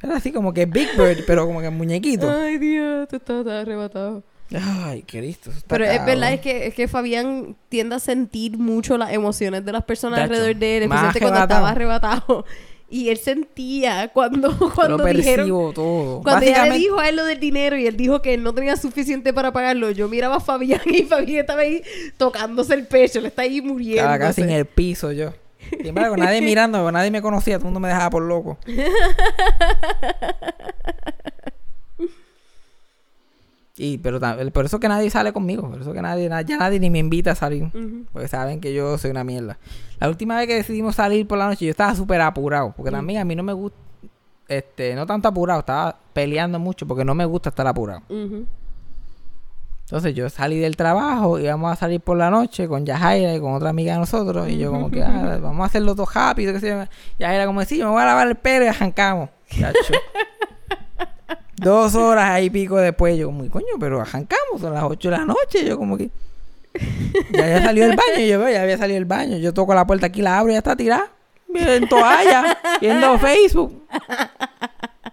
Era así como que Big Bird, pero como que muñequito. Ay, Dios, tú estás arrebatado. Ay, Cristo. eso está Pero es cabrón. verdad, es que, es que Fabián tiende a sentir mucho las emociones de las personas alrededor de él, más especialmente cuando estaba arrebatado. Y él sentía cuando, cuando lo dijeron... percibo todo. Cuando ella le Básicamente, dijo a él lo del dinero y él dijo que él no tenía suficiente para pagarlo, yo miraba a Fabián y Fabián estaba ahí tocándose el pecho, le está ahí muriendo. estaba casi en el piso yo. Sin embargo, nadie mirando, nadie me conocía, todo el mundo me dejaba por loco. Y, pero por eso que nadie sale conmigo, por eso que nadie, na- ya nadie ni me invita a salir. Porque saben que yo soy una mierda. La última vez que decidimos salir por la noche, yo estaba súper apurado. Porque también a mí no me gusta, este, no tanto apurado, estaba peleando mucho porque no me gusta estar apurado. Ujú. Entonces yo salí del trabajo y íbamos a salir por la noche con Yajaira y con otra amiga de nosotros. Y yo como que, ah, vamos a hacerlo todo rápido. Yajaira como decía, yo me voy a lavar el pelo y arrancamos. Dos horas ahí pico después. Yo como, coño, pero arrancamos, son las 8 de la noche. Yo como que... Ya había salido del baño. Yo veo, ya había salido del baño. Yo toco la puerta aquí, la abro y ya está tirada. En toalla, viendo Facebook.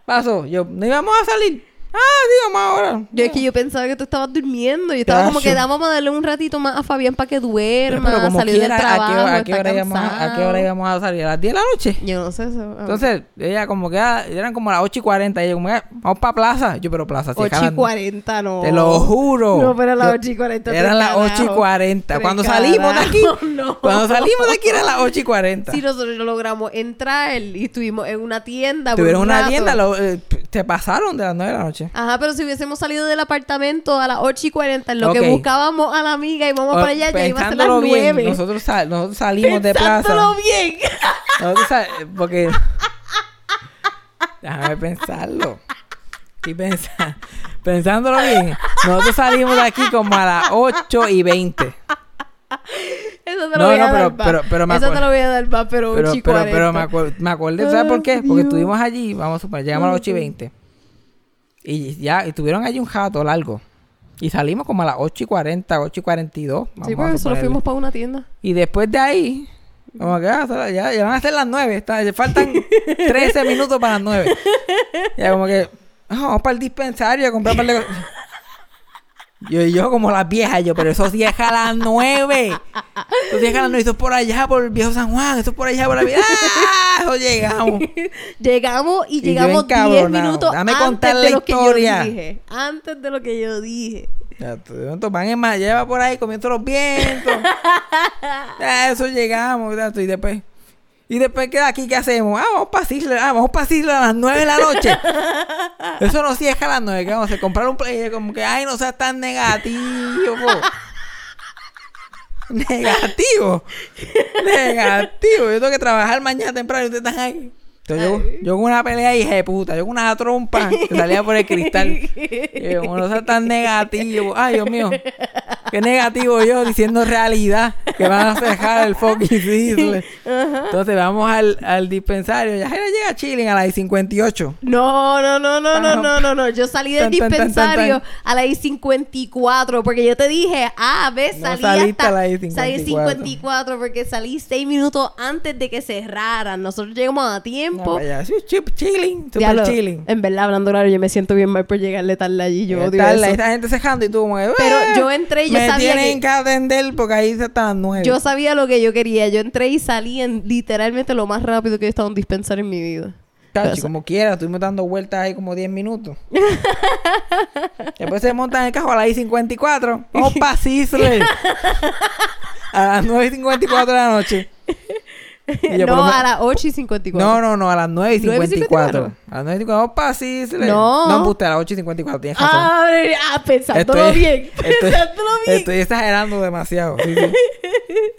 Pasó. Yo, no íbamos a salir. Ah, sí, vamos ahora. Yo es que yo pensaba que tú estabas durmiendo y estaba como que Tacho. vamos a darle un ratito más a Fabián para que duerma, Pero como salir del quiera, trabajo, ¿a qué, hora, a qué hora íbamos a, a qué hora íbamos a salir? ¿A las 10 de la noche? Yo no sé eso. Entonces, ella como que ah, eran como las 8 y 40. Y ella como, ah, vamos para plaza. Yo, pero plaza, si 8 y acaban- 40, no. Te lo juro. No, pero a las Yo- 8 y 40. Eran las 8 y 40. Cuando salimos de aquí, No. cuando salimos de aquí eran las 8 y 40. Si nosotros lo logramos entrar y estuvimos en una tienda. por Tuvieron un una rato. tienda, lo- eh, te pasaron de las 9 de la noche. Ajá, pero si hubiésemos salido del apartamento a las 8 y 40, en lo Ok. que buscábamos a la amiga y vamos para allá, ya iba a ser las Pensándolo 9. bien, nosotros, sal- nosotros salimos de plaza. Pensándolo bien. Nosotros sal- porque. Déjame pensarlo. Estoy pensa- pensándolo bien. Nosotros salimos de aquí como a las 8 y 20. Eso te lo No, voy a no, dar pero- pa. pero- pero me Eso te acuerdo. lo voy a dar más, pero 8 Pero, y pero, 40. pero me, acuer- me acordé, ¿sabes por qué? Porque Dios. estuvimos allí, vamos a suponer, llegamos a las 8 y 20. Y ya, y estuvieron allí un jato largo. Y salimos como a las 8 y 40, 8 y 42. Sí, porque solo fuimos para una tienda. Y después de ahí, como que ah, ya, ya van a ser las 9. Está, faltan 13 minutos para las 9. Ya como que, ah, vamos para el dispensario a comprar un par de cosas. Yo yo como las viejas, yo, pero eso sí es a las 9. Eso sí es a las 9. Eso es por allá, por el viejo San Juan. Eso es por allá, por la vida. ¡Ah! Eso llegamos. Llegamos y, Y llegamos 10 encabronado. minutos Dame antes contar de la lo que historia. yo dije. Antes de lo que yo dije. Ya, de pronto van en más, lleva por ahí comiendo los vientos. Ya, eso llegamos, ¿verdad? Y después. Y después queda aquí, ¿qué hacemos? Ah, vamos para ah, vamos para Cisla a las 9 de la noche. Eso no es a las 9, que vamos a hacer? comprar un play, como que, ay, no seas tan negativo. po". Negativo. Negativo. Yo tengo que trabajar mañana temprano y ustedes están ahí. Entonces yo, yo con una pelea hija de puta, yo con una trompa que salía por el cristal. Y yo, como no sea tan negativo. Ay, Dios mío. Qué negativo yo diciendo realidad. Que van a dejar el fucking Sizzler. Entonces vamos al, al dispensario. Ya llega chilling a las 58. No, no, no, no, no, no, no, no. Yo salí del dispensario a las 54 porque yo te dije, ah, ves, No salí saliste hasta a las 54. salí 54 porque salí 6 minutos antes de que cerraran. Nosotros llegamos a No, tiempo. para. Sí, chip, chilling. Super chilling. En verdad, hablando claro, yo me siento bien mal por llegarle tarde allí. Yo odio Está eso. esta gente cejando y tú como que, Pero "Eh, yo entré y yo me sabía tienen que- atender porque ahí se están nueve. Yo sabía lo que yo quería. Yo entré y salí en literalmente lo más rápido que he estado en un dispensario en mi vida. Cachi, como quiera, estuvimos dando vueltas ahí como 10 minutos. Después se montan en el carro a las I-54. Vamos pa' Sizzler. A las 9.54 de la noche. Y no, menos- a las 8 y 54. No, no, no, a las 9.54. 9:54. A las 9.54. Vamos pa' Sizzler. No. No, embuste, a las 8.54. Tienes razón. Ah, ah, pensándolo bien. estoy, pensándolo bien. estoy exagerando demasiado. Sí, sí.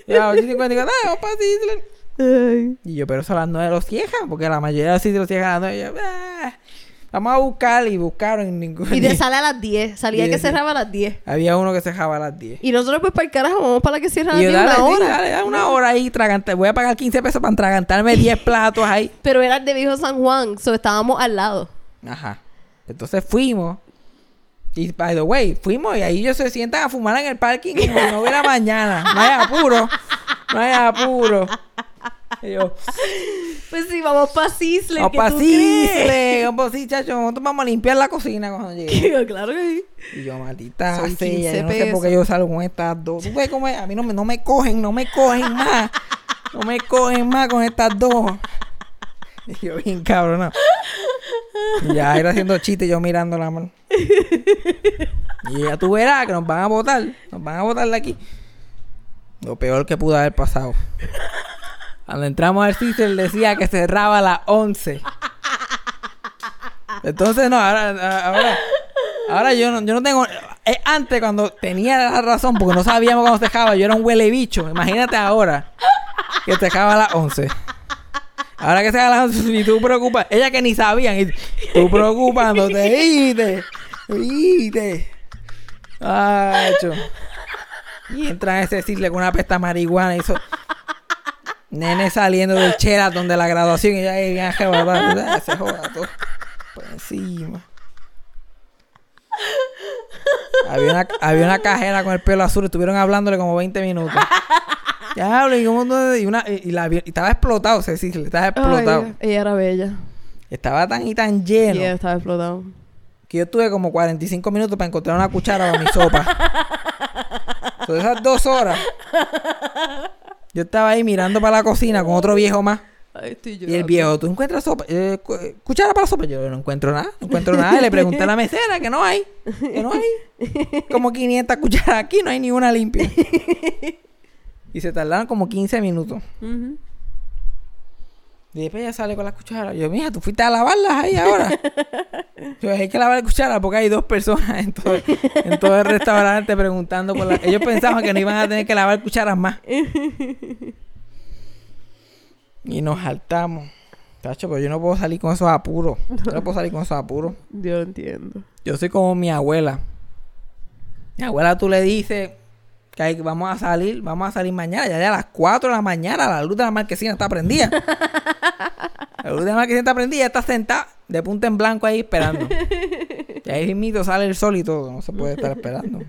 Y a las 8.54. Ah, vamos pa' Sizzler. Ay. Y yo, pero eso a las 9 los cierran, porque la mayoría de los sitios los cierran a las 9. Y yo, "Ah, vamos a buscar y buscaron en ningún. Y te sale a las 10. Salía que cerraba a las 10. Había uno que cerraba a las 10. Y nosotros pues para el carajo vamos para la que cierra a las yo, 10 dale, una hora. dale, dale una hora ahí, tragante. Voy a pagar 15 pesos para tragantarme 10 platos ahí. Pero era el de Viejo San Juan. So estábamos al lado. Ajá. Entonces fuimos. Y by the way, fuimos y ahí ellos se sientan a fumar en el parking como no hubiera mañana. No hay apuro. No hay apuro. Y yo, Pues sí, vamos para Sizzler. vamos ¿qué pa' tú Sizzler, crees? Vamos Sizzler, chacho. Nosotros vamos a limpiar la cocina cuando. Digo, claro que sí. Y yo, maldita Son sea, 15 yo no sé por qué yo salgo con estas dos. ¿Tú ves cómo es? A mí no me, no me cogen, no me cogen más. No me cogen más con estas dos. Y yo bien cabrón. Y ya era haciendo chistes yo mirando la mano. Y ya tú verás que nos van a votar. Nos van a votar de aquí. Lo peor que pudo haber pasado. Cuando entramos al él decía que cerraba a las 11. Entonces, no, ahora, ahora, ahora yo no, yo no tengo. eh, antes, cuando tenía la razón, porque no sabíamos cuándo se dejaba, yo era un huele bicho. Imagínate ahora que se dejaba a las 11. Ahora que se a las 11, y tú preocupas, ella que ni sabían, y tú preocupándote, viste, viste. Ay. Y entran a ese decirle con una pesta marihuana y eso. Nene saliendo del Sheraton de la graduación y ya ahí. Ah, Se joda todo. Por encima. Había una, había una cajera con el pelo azul. Estuvieron hablándole como 20 minutos. Ya hablo y, como y, una, y, la, y estaba explotado, Cecilia. Estaba explotado. Ay, ella era bella. Estaba tan y tan lleno estaba explotado. que yo tuve como 45 minutos para encontrar una cuchara para mi sopa. Son esas dos horas. Yo estaba ahí mirando para la cocina con otro viejo más. Ay, estoy Y el viejo, ¿tú encuentras sopa? Eh, eh, ¿Cuchara para la sopa? Yo no encuentro nada, no encuentro nada. Y le pregunté a la mesera que no hay, que no hay. Como 500 cucharas aquí, no hay ni una limpia. Y se tardaron como 15 minutos. Ujú. Y después ella sale con las cucharas. Yo, mija, tú fuiste a lavarlas ahí ahora. Yo, hay que lavar la cuchara porque hay dos personas en todo, en todo el restaurante preguntando por la... Ellos pensaban que no iban a tener que lavar cucharas más. Y nos saltamos. Cacho, pero yo no puedo salir con esos apuros. Yo no puedo salir con esos apuros. Yo lo entiendo. Yo soy como mi abuela. Mi abuela tú le dices que hay- vamos a salir, vamos a salir mañana. Ya, ya a las 4 de la mañana la luz de la marquesina está prendida. la luz de la marquesina está prendida, está sentada de punta en blanco ahí esperando. y ahí mismo sale el sol y todo, no se puede estar esperando.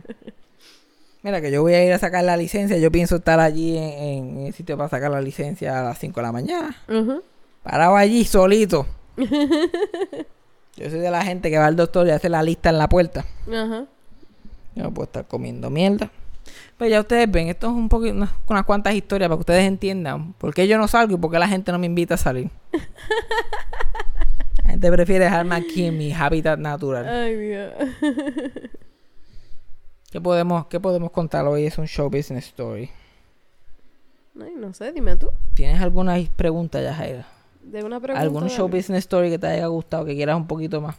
Mira que yo voy a ir a sacar la licencia, yo pienso estar allí en, en el sitio para sacar la licencia a las 5 de la mañana. Ujú. Parado allí solito. Yo soy de la gente que va al doctor y hace la lista en la puerta. Ajá. Yo no puedo estar comiendo mierda. Pero ya ustedes ven, esto es un poquito, unas, unas cuantas historias para que ustedes entiendan por qué yo no salgo y por qué la gente no me invita a salir. La gente prefiere dejarme aquí en mi hábitat natural. Ay, Dios. ¿Qué podemos, qué podemos contar hoy? Es un show business story. Ay, no sé, dime tú. ¿Tienes alguna pregunta, Yajaira? De una pregunta. ¿Algún show business story que te haya gustado, que quieras un poquito más?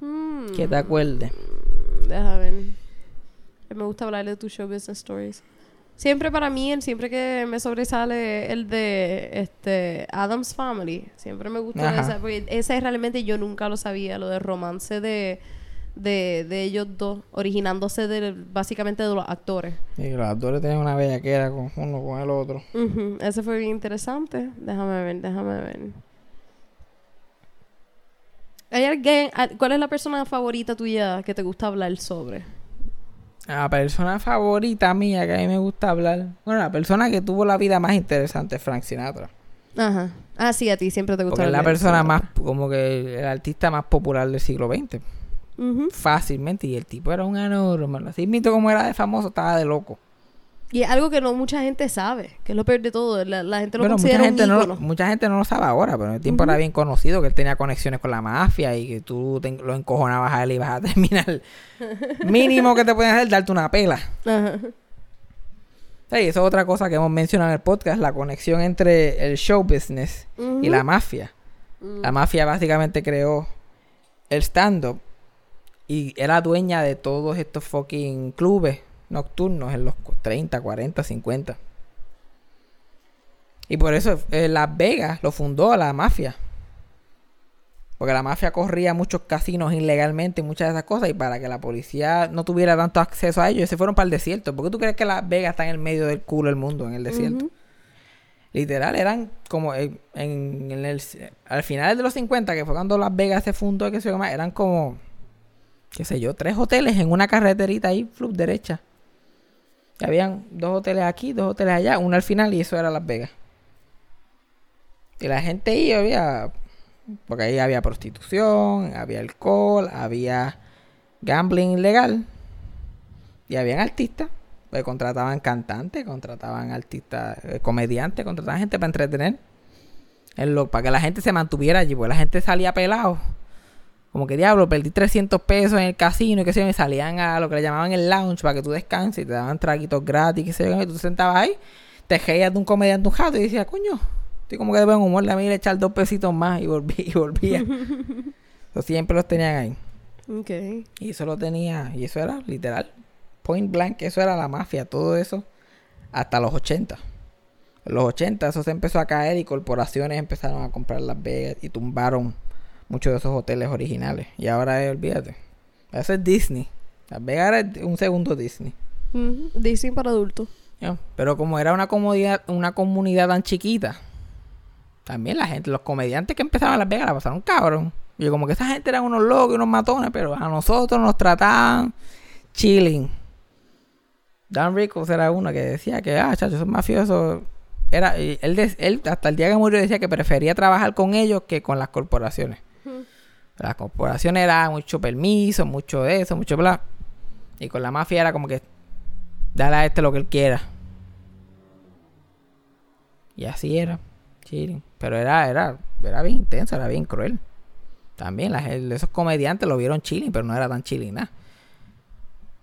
Hmm, Que te acuerdes. Deja ver. Me gusta hablar de tus show business stories. Siempre para mí, el siempre que me sobresale el de este Adam's Family. Siempre me gustó Ajá. esa, porque ese realmente yo nunca lo sabía, lo de romance de, de, de ellos dos, originándose de, básicamente de los actores. Y los actores tenían una bellaquera con uno con el otro. Ese fue bien interesante. Déjame ver, déjame ver. ¿Hay alguien, ¿Cuál es la persona favorita tuya que te gusta hablar sobre? La persona favorita mía que a mí me gusta hablar. Bueno, la persona que tuvo la vida más interesante es Frank Sinatra. Ajá. Ah, sí, a ti siempre te gusta es la persona más, como que el artista más popular del siglo XX. Fácilmente. Y el tipo era un anormal. Así mito como era de famoso, estaba de loco. Y es algo que no mucha gente sabe, que es lo peor de todo. La, la gente lo Bueno, mucha considera gente, un no, ícono. mucha gente no lo sabe ahora, pero en el tiempo era bien conocido que él tenía conexiones con la mafia y que tú te- lo encojonabas a él y ibas a terminar. Mínimo que te pueden hacer darte una pela. Ajá. Sí, eso es otra cosa que hemos mencionado en el podcast, la conexión entre el show business y la mafia. La mafia básicamente creó el stand-up y era dueña de todos estos fucking clubes nocturnos en los cu- 30, 40, 50. Y por eso eh, Las Vegas lo fundó la mafia. Porque la mafia corría muchos casinos ilegalmente y muchas de esas cosas. Y para que la policía no tuviera tanto acceso a ellos, se fueron para el desierto. ¿Por qué tú crees que Las Vegas está en el medio del culo del mundo, en el desierto? Literal, eran como en, en- en el, al final de los 50, que fue cuando Las Vegas se fundó, que se llama, eran como, qué sé yo, tres hoteles en una carreterita ahí, flup derecha. Habían dos hoteles aquí, dos hoteles allá, uno al final y eso era Las Vegas. Y la gente ahí había, porque ahí había prostitución, había alcohol, había gambling ilegal y habían artistas. Pues contrataban cantantes, contrataban artistas, eh, comediantes, contrataban gente para entretener. En lo, para que la gente se mantuviera allí, porque la gente salía pelado. Como que diablo, perdí 300 pesos en el casino y que sé yo, y salían a lo que le llamaban el lounge para que tú descanses y te daban traguitos gratis, que sé yo, y tú sentabas ahí, te reías de un comediante un jato y decías, coño, estoy como que de buen humor, le voy a echar dos pesitos más y volví y volvía. Entonces, siempre los tenían ahí. Y eso lo tenía, y eso era literal, point blank, eso era la mafia, todo eso, hasta los 80. En los 80 eso se empezó a caer y corporaciones empezaron a comprar Las Vegas y tumbaron muchos de esos hoteles originales. Y ahora, eh, olvídate, eso es Disney. Las Vegas era un segundo Disney. Disney para adultos. Pero como era una comunidad, una comunidad tan chiquita, también la gente, los comediantes que empezaban Las Vegas la pasaron cabrón. Y yo como que esa gente eran unos locos y unos matones, pero a nosotros nos trataban chilling. Dan Rickles era uno que decía que, ah, chacho, son mafiosos. Era, él, él hasta el día que murió decía que prefería trabajar con ellos que con las corporaciones. Las corporaciones era mucho permiso, mucho eso, mucho bla. Y con la mafia era como que dale a este lo que él quiera. Y así era. chilling. Pero era, era, era bien intenso, era bien cruel. También la gente- esos comediantes lo vieron chilling, pero no era tan chilling nada.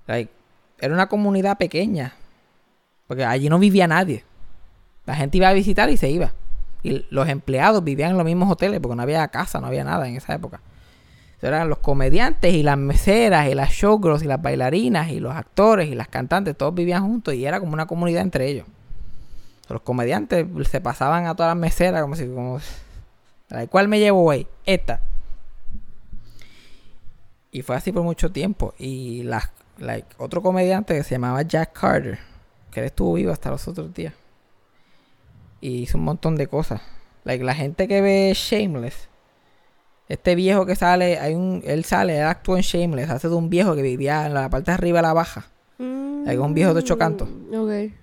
Era una comunidad pequeña. Porque allí no vivía nadie. La gente iba a visitar y se iba. Y los empleados vivían en los mismos hoteles porque no había casa, no había nada en esa época. Eran los comediantes y las meseras y las showgirls y las bailarinas y los actores y las cantantes, todos vivían juntos y era como una comunidad entre ellos. Los comediantes se pasaban a todas las meseras como si como "Ay, ¿Cuál me llevo hoy? Esta. Y fue así por mucho tiempo. Y las like, otro comediante que se llamaba Jack Carter, que él estuvo vivo hasta los otros días. Y hizo un montón de cosas. Like, la gente que ve Shameless, este viejo que sale, hay un, él sale, él actúa en Shameless, hace de un viejo que vivía en la parte de arriba de la baja. Like, un viejo de ocho cantos. Mm, Ok.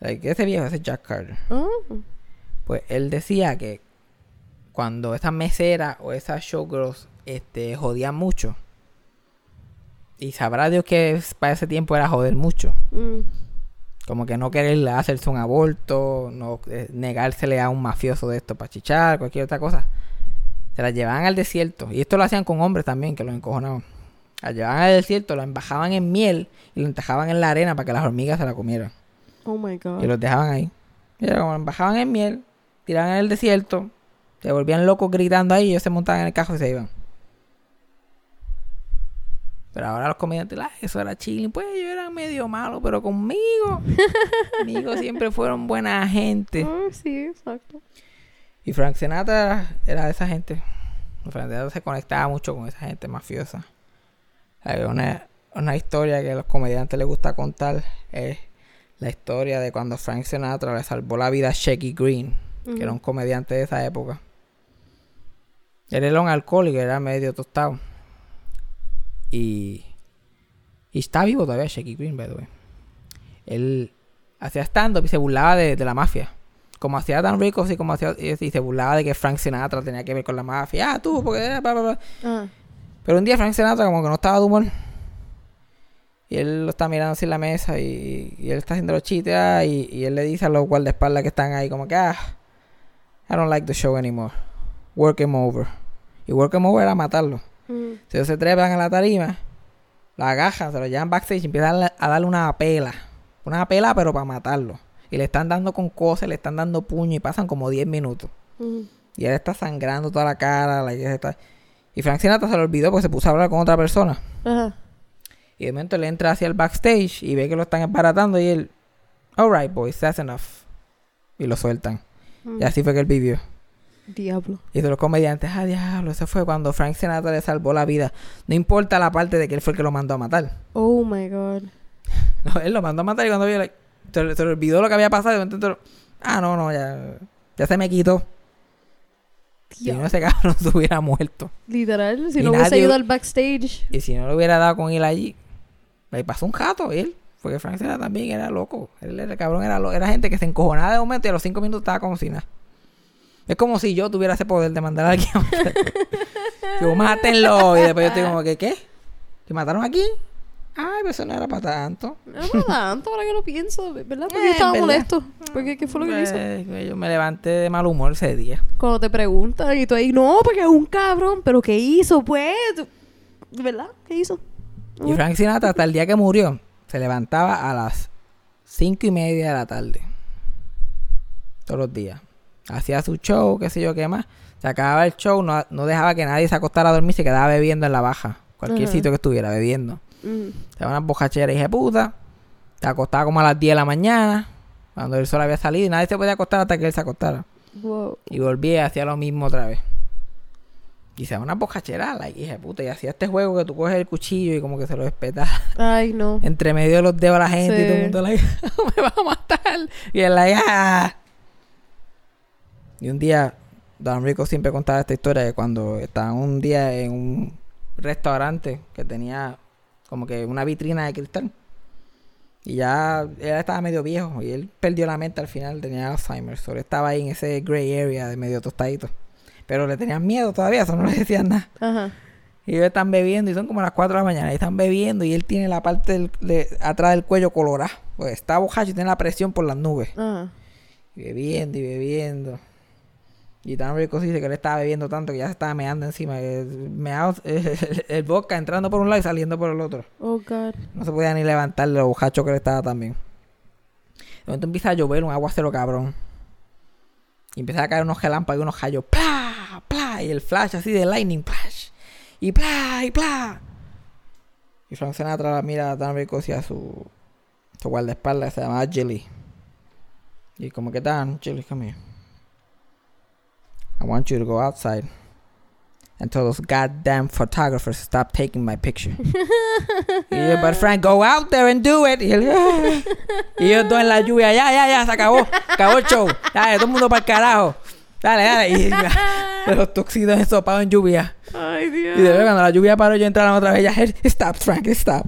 Like, ese viejo ese es Jack Carter. Ah, Pues él decía que cuando esas meseras o esas showgirls este, jodían mucho, y sabrá Dios que para ese tiempo era joder mucho, mm. como que no querer hacerse un aborto, no eh, negársele a un mafioso de esto para chichar, cualquier otra cosa, se las llevaban al desierto, y esto lo hacían con hombres también, que los encojonaban. Las llevaban al desierto, lo embajaban en miel y lo encajaban en la arena para que las hormigas se la comieran. Oh my God. Y los dejaban ahí. Y era como bajaban en miel, tiraban en el desierto, se volvían locos gritando ahí y ellos se montaban en el carro y se iban. Pero ahora los comediantes, "Ah, eso era chilling. Pues yo era medio malo, pero conmigo. conmigo siempre fueron buena gente. Ah, sí, exacto. Y Frank Sinatra era de esa gente. Frank Sinatra se conectaba mucho con esa gente mafiosa. Hay una, una historia que a los comediantes les gusta contar. Es la historia de cuando Frank Sinatra le salvó la vida a Shecky Green, que era un comediante de esa época. Él era un alcohólico, era medio tostado. Y, y está vivo todavía Shecky Green, by the way. Él hacía stand-up y se burlaba de, de la mafia. Como hacía Dan Rico, y como hacía, y, se burlaba de que Frank Sinatra tenía que ver con la mafia. Ah, tú, porque... bla, bla, bla. Ah, Pero un día Frank Sinatra como que no estaba de humor. Y él lo está mirando así en la mesa y, y él está haciendo los chistes ah, y, y él le dice a los guardaespaldas que están ahí como que ah, I don't like the show anymore. Work him over. Y work him over era matarlo. mm, Si ellos se trepan a la tarima, la agajan, se lo llevan backstage y empiezan a darle una pela. Una pela pero para matarlo. Y le están dando con cosas, le están dando puño y pasan como 10 minutos. mm. Y él está sangrando toda la cara. la- y, está- y Frank Sinatra se lo olvidó porque se puso a hablar con otra persona. Ajá. Y de momento él entra hacia el backstage y ve que lo están embaratando y él, alright boys, that's enough. Y lo sueltan. Mm. Y así fue que él vivió. Diablo. Y de los comediantes, ah, diablo, eso fue cuando Frank Sinatra le salvó la vida. No importa la parte de que él fue el que lo mandó a matar. Oh my god. No, él lo mandó a matar y cuando vio, like, se, le- se le olvidó lo que había pasado. Momento, ah, no, no, ya, ya se me quitó. Si no, ese cabrón se hubiera muerto. Literal, si Y no hubiese nadie- ido al backstage. Y si no le hubiera dado con él allí, le pasó un jato él. Porque Frank Sinatra también era loco. Él era el cabrón, era, lo- era gente que se encojonaba de momento y a los cinco minutos estaba como si nada. Es como si yo tuviera ese poder de mandar a alguien. Digo, mátenlo. Y después yo estoy como que, ¿qué? ¿Que mataron aquí? Ay, pero eso no era para tanto. No, no tanto, ahora que lo pienso, ¿verdad? Porque Eh, yo estaba ¿verdad? molesto. Porque ¿qué fue lo que hizo? Eh, yo me levanté de mal humor ese día. Cuando te preguntan y tú ahí, no, porque es un cabrón, pero ¿qué hizo, pues? ¿Verdad? ¿Qué hizo? Y Frank Sinatra, hasta el día que murió, se levantaba a las cinco y media de la tarde. Todos los días. Hacía su show, qué sé yo qué más. Se acababa el show, no, no dejaba que nadie se acostara a dormir, se quedaba bebiendo en la baja. Cualquier sitio que estuviera bebiendo. Mm. Se daba unas bocacheras, hija de puta. Se acostaba como a las 10 de la mañana, cuando el sol había salido, y nadie se podía acostar hasta que él se acostara. Wow. Y volvía y hacía lo mismo otra vez. Y se daba una bocachera, la hija de puta. Y hacía este juego que tú coges el cuchillo y como que se lo espetas Ay, no. entre medio de los dedos a la gente y todo el mundo like, me va a matar. Y él like, "Ah". Y un día, Don Rico siempre contaba esta historia de cuando estaban un día en un restaurante que tenía como que una vitrina de cristal. Y ya él estaba medio viejo y él perdió la mente al final, tenía Alzheimer. Solo estaba ahí en ese gray area de medio tostadito. Pero le tenían miedo todavía, eso no le decían nada. Ajá. Y ellos están bebiendo y son como las 4 de la mañana. Y están bebiendo y él tiene la parte del- de, atrás del cuello colorada. Pues está bojacho y tiene la presión por las nubes. Ajá. Y bebiendo y bebiendo. Y tan rico dice que él estaba bebiendo tanto que ya se estaba meando encima. meado- el, el vodka entrando por un lado y saliendo por el otro. Oh, God. No se podía ni levantar lo bojacho que él estaba también. De momento empieza a llover un aguacero cabrón. Y empieza a caer unos relámpagos y unos rayos. ¡Pla! ¡Pla! Y el flash así de lightning. ¡Flash! Y ¡pla! Y ¡pla! Y Frank Sinatra mira a Dan Rickles y a su, su guardaespaldas que se llamaba Jilly. Y como que Dan, Jilly, come here. I want you to go outside and tell those goddamn photographers to stop taking my picture. y yo, but Frank, go out there and do it. Y él, y yo estoy en la lluvia, ya, ya, ya, se acabó. Acabó el show. Dale, todo el mundo para el carajo. Dale, dale. Y de los tuxidos ensopados en lluvia. Ay, Dios. Y de verdad, cuando la lluvia paró, yo entraron otra vez. Ya, stop, Frank, stop.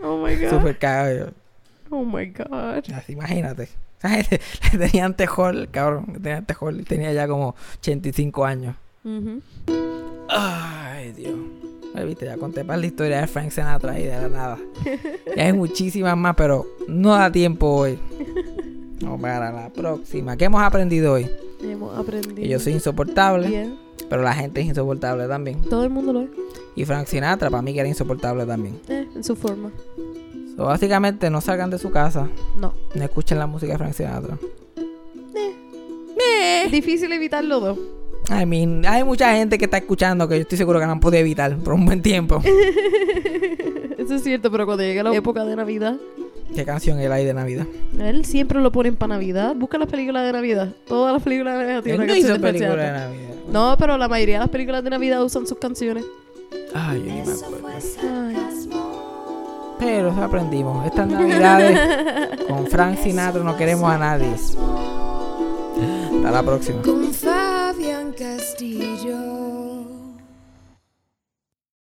Oh, my God. Súper cagado. yo. Oh, my God. Así, imagínate. Le tenían tejol, cabrón. Le tenían tejol. y Tenía ya como 85 años. Ay, Dios. Ay, viste, ya conté para la historia de Frank Sinatra y de la nada. Hay muchísimas más, pero no da tiempo hoy. Vamos para la próxima. ¿Qué hemos aprendido hoy? Hemos aprendido. Que yo soy insoportable, Bien. pero la gente es insoportable también. Todo el mundo lo es. Y Frank Sinatra, para mí, que era insoportable también. Eh, en su forma. So, básicamente, no salgan de su casa, No. no escuchen la música de Frank Sinatra. Es difícil evitar los dos. I mean, hay mucha gente que está escuchando que yo estoy seguro que no han podido evitar por un buen tiempo. Eso es cierto, pero cuando llega la época de Navidad, ¿Qué canción era ahí de Navidad? él siempre lo ponen para Navidad. Busca las películas de Navidad. Todas las películas de Navidad Él tienen no una canción hizo película de. Navidad. No, pero la mayoría de las películas de Navidad usan sus canciones. Ay, yo ni me Eso acuerdo. fue sarcasmo. Pero eso aprendimos. Estas navidades con Frank Sinatra no queremos a nadie. Hasta la próxima. Con Fabián Castillo.